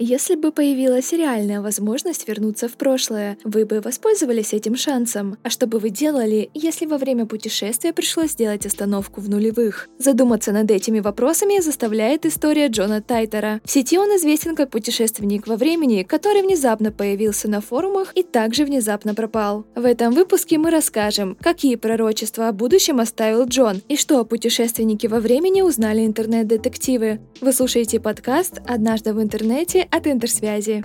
Если бы появилась реальная возможность вернуться в прошлое, вы бы воспользовались этим шансом. А что бы вы делали, если во время путешествия пришлось сделать остановку в нулевых? Задуматься над этими вопросами заставляет история Джона Тайтера. В сети он известен как путешественник во времени, который внезапно появился на форумах и также внезапно пропал. В этом выпуске мы расскажем, какие пророчества о будущем оставил Джон и что о путешественнике во времени узнали интернет-детективы. Вы слушаете подкаст «Однажды в интернете» от Интерсвязи.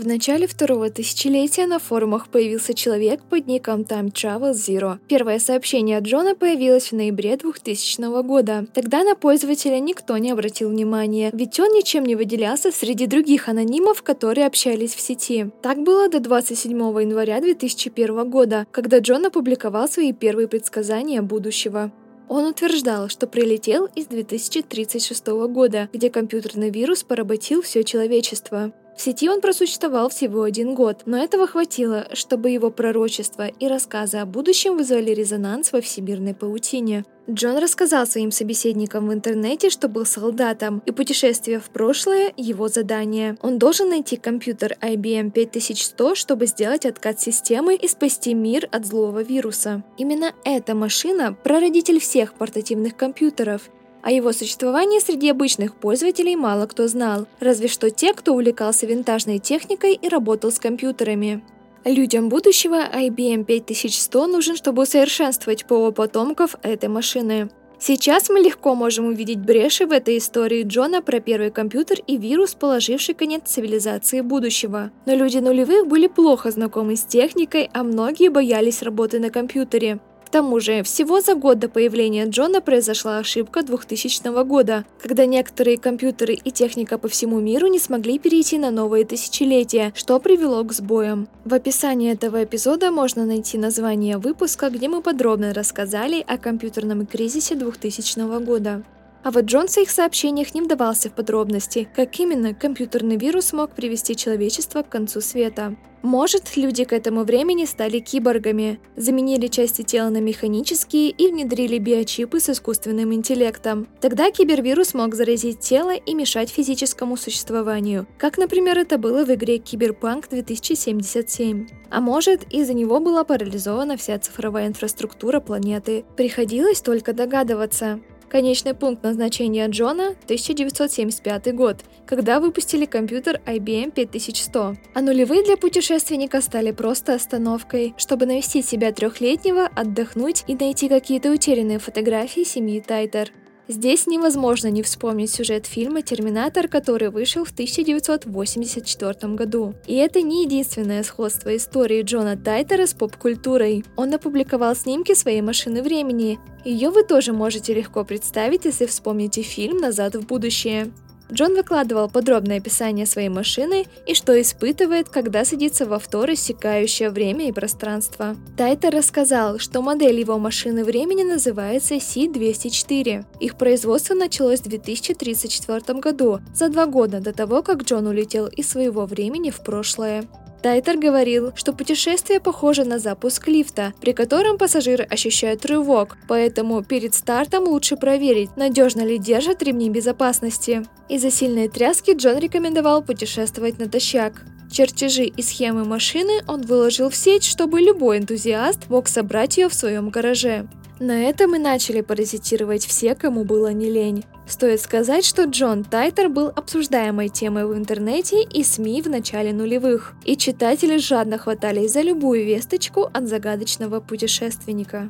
В начале второго тысячелетия на форумах появился человек под ником Time Travel Zero. Первое сообщение от Джона появилось в ноябре 2000 года. Тогда на пользователя никто не обратил внимания, ведь он ничем не выделялся среди других анонимов, которые общались в сети. Так было до 27 января 2001 года, когда Джон опубликовал свои первые предсказания будущего. Он утверждал, что прилетел из 2036 года, где компьютерный вирус поработил все человечество. В сети он просуществовал всего один год, но этого хватило, чтобы его пророчества и рассказы о будущем вызвали резонанс во всемирной паутине. Джон рассказал своим собеседникам в интернете, что был солдатом, и путешествие в прошлое – его задание. Он должен найти компьютер IBM 5100, чтобы сделать откат системы и спасти мир от злого вируса. Именно эта машина – прародитель всех портативных компьютеров, о его существовании среди обычных пользователей мало кто знал, разве что те, кто увлекался винтажной техникой и работал с компьютерами. Людям будущего IBM 5100 нужен, чтобы усовершенствовать ПО потомков этой машины. Сейчас мы легко можем увидеть бреши в этой истории Джона про первый компьютер и вирус, положивший конец цивилизации будущего. Но люди нулевых были плохо знакомы с техникой, а многие боялись работы на компьютере. К тому же, всего за год до появления Джона произошла ошибка 2000 года, когда некоторые компьютеры и техника по всему миру не смогли перейти на новые тысячелетия, что привело к сбоям. В описании этого эпизода можно найти название выпуска, где мы подробно рассказали о компьютерном кризисе 2000 года. А вот Джон в своих сообщениях не вдавался в подробности, как именно компьютерный вирус мог привести человечество к концу света. Может, люди к этому времени стали киборгами, заменили части тела на механические и внедрили биочипы с искусственным интеллектом. Тогда кибервирус мог заразить тело и мешать физическому существованию, как, например, это было в игре Киберпанк 2077. А может, из-за него была парализована вся цифровая инфраструктура планеты. Приходилось только догадываться. Конечный пункт назначения Джона – 1975 год, когда выпустили компьютер IBM 5100. А нулевые для путешественника стали просто остановкой, чтобы навестить себя трехлетнего, отдохнуть и найти какие-то утерянные фотографии семьи Тайтер. Здесь невозможно не вспомнить сюжет фильма «Терминатор», который вышел в 1984 году. И это не единственное сходство истории Джона Тайтера с поп-культурой. Он опубликовал снимки своей машины времени. Ее вы тоже можете легко представить, если вспомните фильм «Назад в будущее». Джон выкладывал подробное описание своей машины и что испытывает, когда садится в авто, рассекающее время и пространство. Тайтер рассказал, что модель его машины времени называется C204. Их производство началось в 2034 году, за два года до того, как Джон улетел из своего времени в прошлое. Тайтер говорил, что путешествие похоже на запуск лифта, при котором пассажиры ощущают рывок, поэтому перед стартом лучше проверить, надежно ли держат ремни безопасности. Из-за сильной тряски Джон рекомендовал путешествовать натощак. Чертежи и схемы машины он выложил в сеть, чтобы любой энтузиаст мог собрать ее в своем гараже. На этом и начали паразитировать все, кому было не лень. Стоит сказать, что Джон Тайтер был обсуждаемой темой в интернете и СМИ в начале нулевых, и читатели жадно хватались за любую весточку от загадочного путешественника.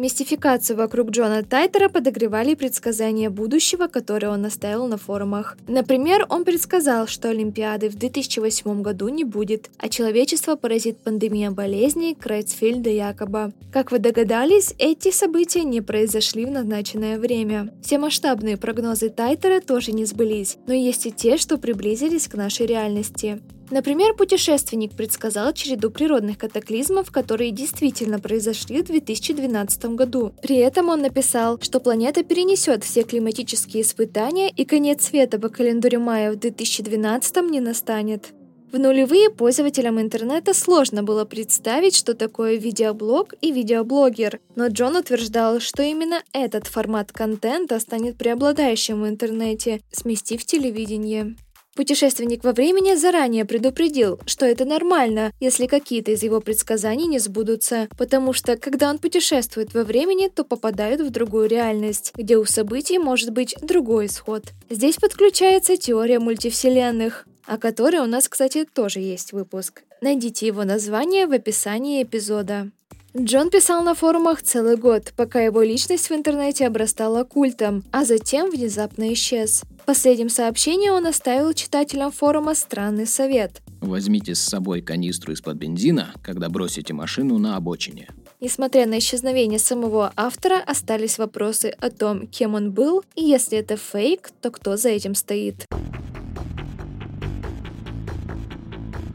Мистификацию вокруг Джона Тайтера подогревали предсказания будущего, которые он оставил на форумах. Например, он предсказал, что Олимпиады в 2008 году не будет, а человечество поразит пандемия болезней Крейцфельда якобы. Как вы догадались, эти события не произошли в назначенное время. Все масштабные прогнозы Тайтера тоже не сбылись, но есть и те, что приблизились к нашей реальности. Например, путешественник предсказал череду природных катаклизмов, которые действительно произошли в 2012 году. При этом он написал, что планета перенесет все климатические испытания и конец света по календарю мая в 2012 не настанет. В нулевые пользователям интернета сложно было представить, что такое видеоблог и видеоблогер, но Джон утверждал, что именно этот формат контента станет преобладающим в интернете, сместив телевидение. Путешественник во времени заранее предупредил, что это нормально, если какие-то из его предсказаний не сбудутся, потому что, когда он путешествует во времени, то попадает в другую реальность, где у событий может быть другой исход. Здесь подключается теория мультивселенных о которой у нас, кстати, тоже есть выпуск. Найдите его название в описании эпизода. Джон писал на форумах целый год, пока его личность в интернете обрастала культом, а затем внезапно исчез. Последнем сообщении он оставил читателям форума странный совет. Возьмите с собой канистру из-под бензина, когда бросите машину на обочине. Несмотря на исчезновение самого автора, остались вопросы о том, кем он был, и если это фейк, то кто за этим стоит.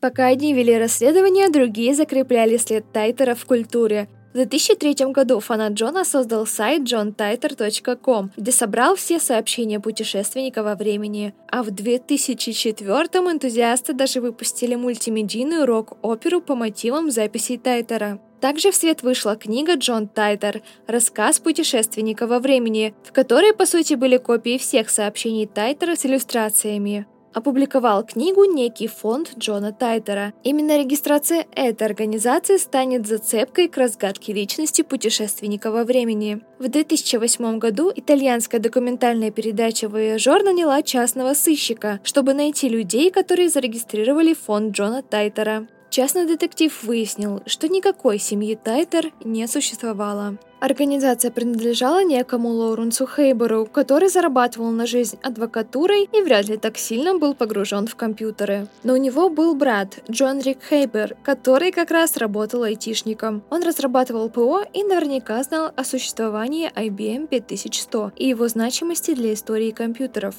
Пока одни вели расследование, другие закрепляли след Тайтера в культуре. В 2003 году фанат Джона создал сайт johntiter.com, где собрал все сообщения путешественника во времени. А в 2004 энтузиасты даже выпустили мультимедийную рок-оперу по мотивам записей Тайтера. Также в свет вышла книга Джон Тайтер «Рассказ путешественника во времени», в которой, по сути, были копии всех сообщений Тайтера с иллюстрациями опубликовал книгу некий фонд Джона Тайтера. Именно регистрация этой организации станет зацепкой к разгадке личности путешественника во времени. В 2008 году итальянская документальная передача «Вояжер» наняла частного сыщика, чтобы найти людей, которые зарегистрировали фонд Джона Тайтера. Частный детектив выяснил, что никакой семьи Тайтер не существовало. Организация принадлежала некому Лоуренсу Хейберу, который зарабатывал на жизнь адвокатурой и вряд ли так сильно был погружен в компьютеры. Но у него был брат, Джон Рик Хейбер, который как раз работал айтишником. Он разрабатывал ПО и наверняка знал о существовании IBM 5100 и его значимости для истории компьютеров.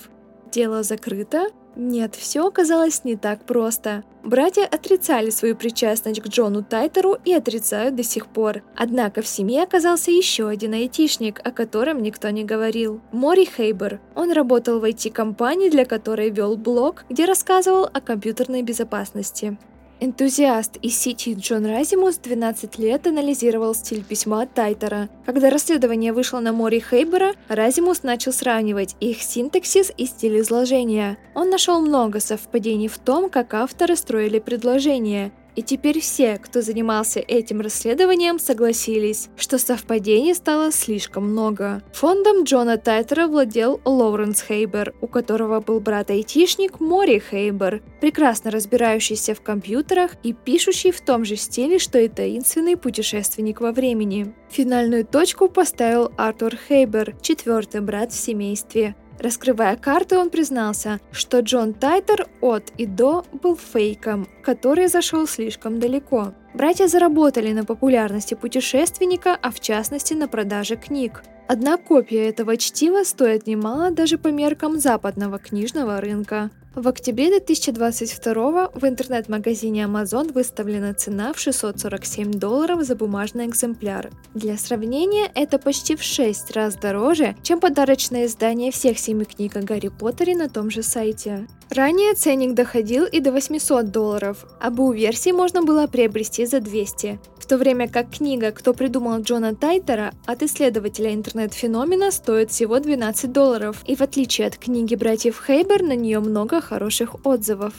Дело закрыто, нет, все оказалось не так просто. Братья отрицали свою причастность к Джону Тайтеру и отрицают до сих пор. Однако в семье оказался еще один айтишник, о котором никто не говорил. Мори Хейбер. Он работал в IT-компании, для которой вел блог, где рассказывал о компьютерной безопасности. Энтузиаст из сети Джон Разимус 12 лет анализировал стиль письма Тайтера. Когда расследование вышло на море Хейбера, Разимус начал сравнивать их синтаксис и стиль изложения. Он нашел много совпадений в том, как авторы строили предложения, и теперь все, кто занимался этим расследованием, согласились, что совпадений стало слишком много. Фондом Джона Тайтера владел Лоуренс Хейбер, у которого был брат-айтишник Мори Хейбер, прекрасно разбирающийся в компьютерах и пишущий в том же стиле, что и таинственный путешественник во времени. Финальную точку поставил Артур Хейбер, четвертый брат в семействе. Раскрывая карты, он признался, что Джон Тайтер от и до был фейком, который зашел слишком далеко. Братья заработали на популярности путешественника, а в частности на продаже книг. Одна копия этого чтива стоит немало даже по меркам западного книжного рынка. В октябре 2022 в интернет-магазине Amazon выставлена цена в 647 долларов за бумажный экземпляр. Для сравнения, это почти в 6 раз дороже, чем подарочное издание всех семи книг о Гарри Поттере на том же сайте. Ранее ценник доходил и до 800 долларов, а БУ-версии можно было приобрести за 200, в то время как книга «Кто придумал Джона Тайтера» от исследователя интернет-феномена стоит всего 12 долларов, и в отличие от книги братьев Хейбер, на нее много хороших отзывов.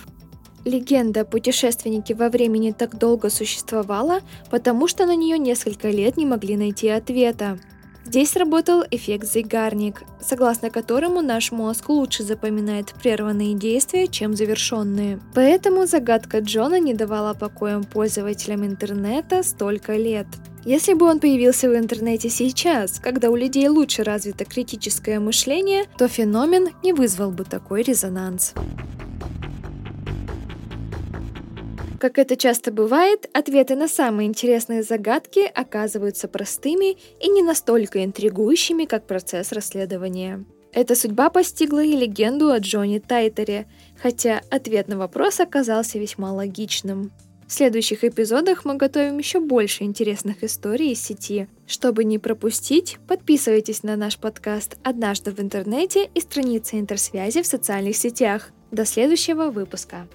Легенда о путешественнике во времени так долго существовала, потому что на нее несколько лет не могли найти ответа. Здесь работал эффект Зейгарник, согласно которому наш мозг лучше запоминает прерванные действия, чем завершенные. Поэтому загадка Джона не давала покоя пользователям интернета столько лет. Если бы он появился в интернете сейчас, когда у людей лучше развито критическое мышление, то феномен не вызвал бы такой резонанс. Как это часто бывает, ответы на самые интересные загадки оказываются простыми и не настолько интригующими, как процесс расследования. Эта судьба постигла и легенду о Джонни Тайтере, хотя ответ на вопрос оказался весьма логичным. В следующих эпизодах мы готовим еще больше интересных историй из сети. Чтобы не пропустить, подписывайтесь на наш подкаст «Однажды в интернете» и страницы интерсвязи в социальных сетях. До следующего выпуска.